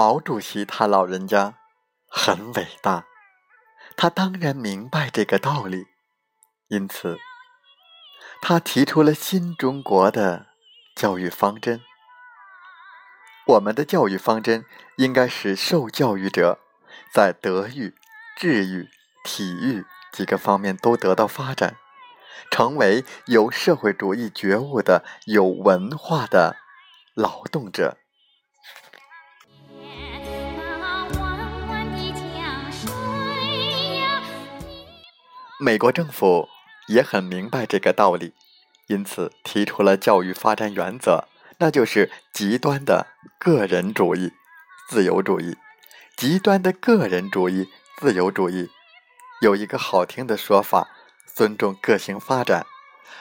毛主席他老人家很伟大，他当然明白这个道理，因此他提出了新中国的教育方针。我们的教育方针应该是受教育者在德育、智育、体育几个方面都得到发展，成为有社会主义觉悟的有文化的劳动者。美国政府也很明白这个道理，因此提出了教育发展原则，那就是极端的个人主义、自由主义。极端的个人主义、自由主义有一个好听的说法：尊重个性发展。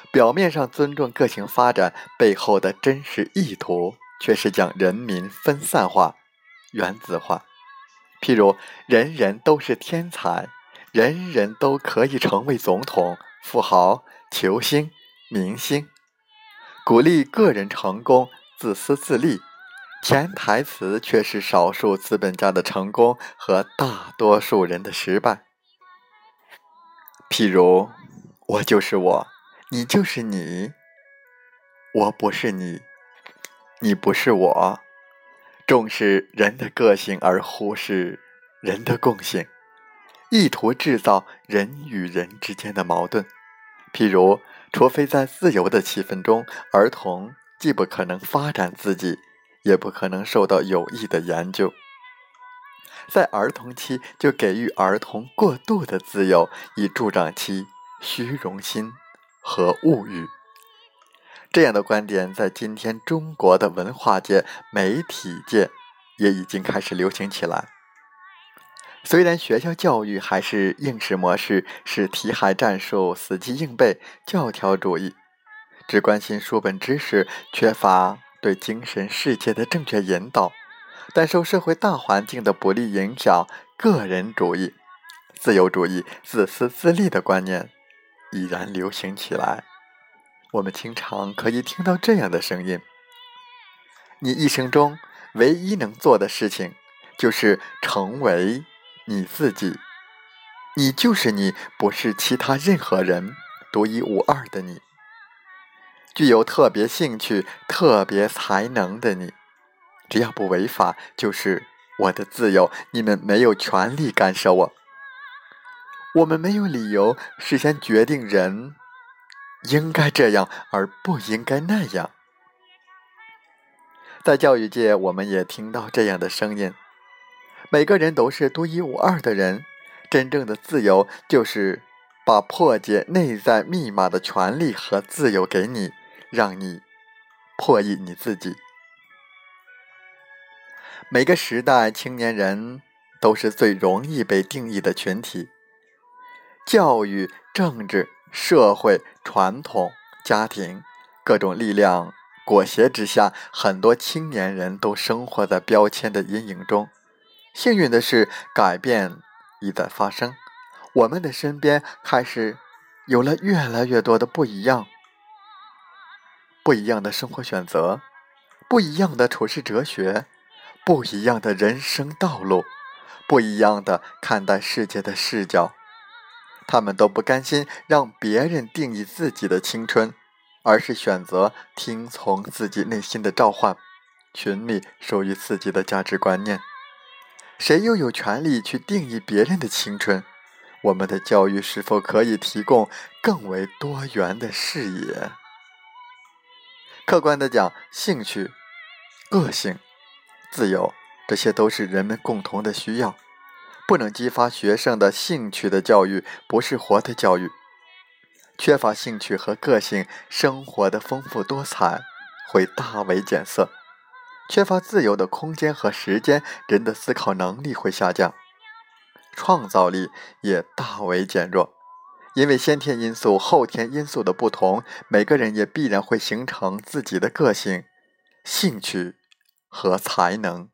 表面上尊重个性发展，背后的真实意图却是将人民分散化、原子化。譬如，人人都是天才。人人都可以成为总统、富豪、球星、明星，鼓励个人成功，自私自利。潜台词却是少数资本家的成功和大多数人的失败。譬如，我就是我，你就是你，我不是你，你不是我。重视人的个性而忽视人的共性。意图制造人与人之间的矛盾，譬如，除非在自由的气氛中，儿童既不可能发展自己，也不可能受到有益的研究。在儿童期就给予儿童过度的自由，以助长其虚荣心和物欲。这样的观点在今天中国的文化界、媒体界也已经开始流行起来。虽然学校教育还是应试模式，是题海战术、死记硬背、教条主义，只关心书本知识，缺乏对精神世界的正确引导。但受社会大环境的不利影响，个人主义、自由主义、自私自利的观念已然流行起来。我们经常可以听到这样的声音：“你一生中唯一能做的事情，就是成为。”你自己，你就是你，不是其他任何人，独一无二的你，具有特别兴趣、特别才能的你，只要不违法，就是我的自由。你们没有权利干涉我，我们没有理由事先决定人应该这样而不应该那样。在教育界，我们也听到这样的声音。每个人都是独一无二的人，真正的自由就是把破解内在密码的权利和自由给你，让你破译你自己。每个时代，青年人都是最容易被定义的群体。教育、政治、社会、传统、家庭各种力量裹挟之下，很多青年人都生活在标签的阴影中。幸运的是，改变已在发生。我们的身边开始有了越来越多的不一样，不一样的生活选择，不一样的处事哲学，不一样的人生道路，不一样的看待世界的视角。他们都不甘心让别人定义自己的青春，而是选择听从自己内心的召唤，寻觅属于自己的价值观念。谁又有权利去定义别人的青春？我们的教育是否可以提供更为多元的视野？客观的讲，兴趣、个性、自由，这些都是人们共同的需要。不能激发学生的兴趣的教育，不是活的教育。缺乏兴趣和个性，生活的丰富多彩会大为减色。缺乏自由的空间和时间，人的思考能力会下降，创造力也大为减弱。因为先天因素、后天因素的不同，每个人也必然会形成自己的个性、兴趣和才能。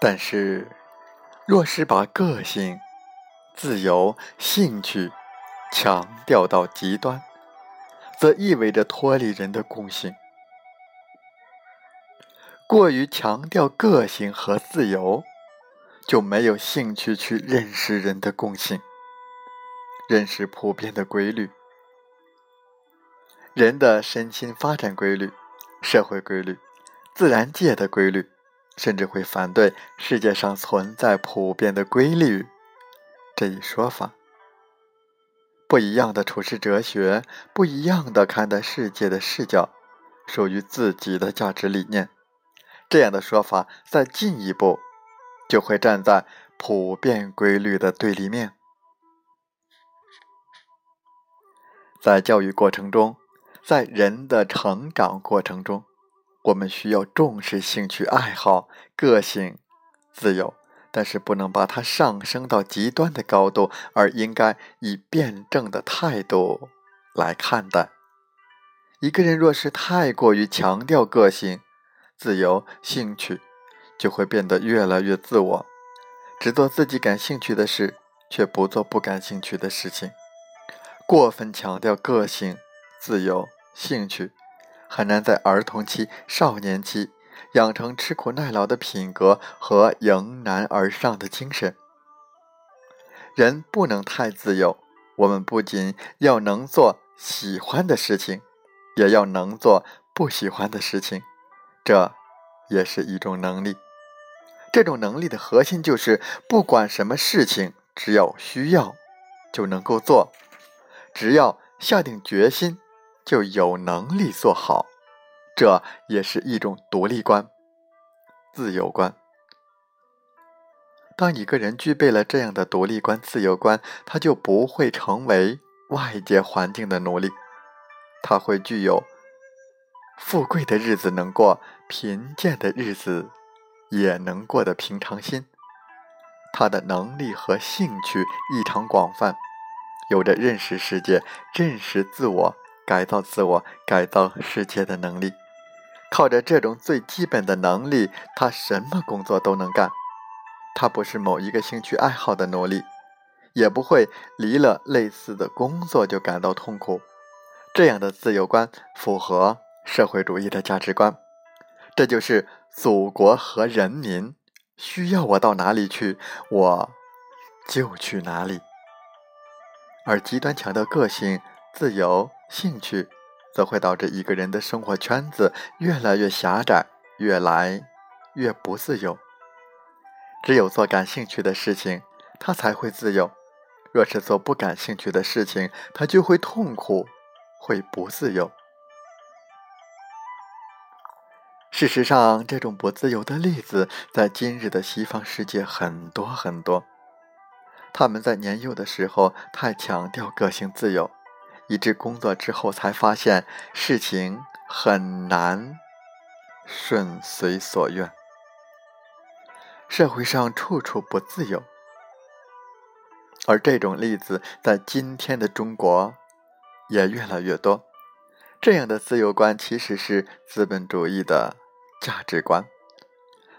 但是，若是把个性、自由、兴趣强调到极端，则意味着脱离人的共性。过于强调个性和自由，就没有兴趣去认识人的共性，认识普遍的规律，人的身心发展规律、社会规律、自然界的规律。甚至会反对世界上存在普遍的规律这一说法。不一样的处世哲学，不一样的看待世界的视角，属于自己的价值理念。这样的说法再进一步，就会站在普遍规律的对立面。在教育过程中，在人的成长过程中。我们需要重视兴趣爱好、个性、自由，但是不能把它上升到极端的高度，而应该以辩证的态度来看待。一个人若是太过于强调个性、自由、兴趣，就会变得越来越自我，只做自己感兴趣的事，却不做不感兴趣的事情。过分强调个性、自由、兴趣。很难在儿童期、少年期养成吃苦耐劳的品格和迎难而上的精神。人不能太自由，我们不仅要能做喜欢的事情，也要能做不喜欢的事情，这也是一种能力。这种能力的核心就是，不管什么事情，只要需要，就能够做；只要下定决心。就有能力做好，这也是一种独立观、自由观。当一个人具备了这样的独立观、自由观，他就不会成为外界环境的奴隶，他会具有富贵的日子能过，贫贱的日子也能过的平常心。他的能力和兴趣异常广泛，有着认识世界、认识自我。改造自我、改造世界的能力，靠着这种最基本的能力，他什么工作都能干。他不是某一个兴趣爱好的奴隶，也不会离了类似的工作就感到痛苦。这样的自由观符合社会主义的价值观。这就是祖国和人民需要我到哪里去，我就去哪里。而极端强调个性、自由。兴趣，则会导致一个人的生活圈子越来越狭窄，越来越不自由。只有做感兴趣的事情，他才会自由；若是做不感兴趣的事情，他就会痛苦，会不自由。事实上，这种不自由的例子在今日的西方世界很多很多。他们在年幼的时候太强调个性自由。以致工作之后才发现事情很难顺随所愿，社会上处处不自由，而这种例子在今天的中国也越来越多。这样的自由观其实是资本主义的价值观，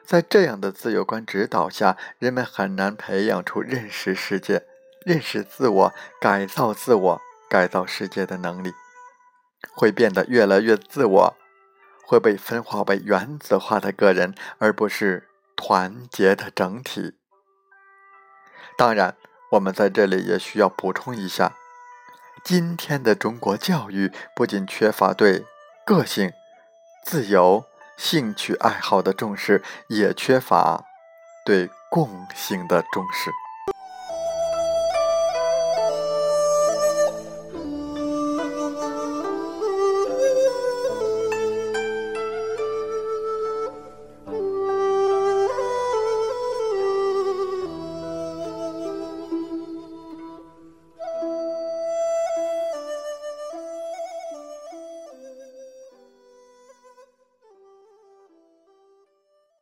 在这样的自由观指导下，人们很难培养出认识世界、认识自我、改造自我。改造世界的能力会变得越来越自我，会被分化为原子化的个人，而不是团结的整体。当然，我们在这里也需要补充一下：今天的中国教育不仅缺乏对个性、自由、兴趣爱好的重视，也缺乏对共性的重视。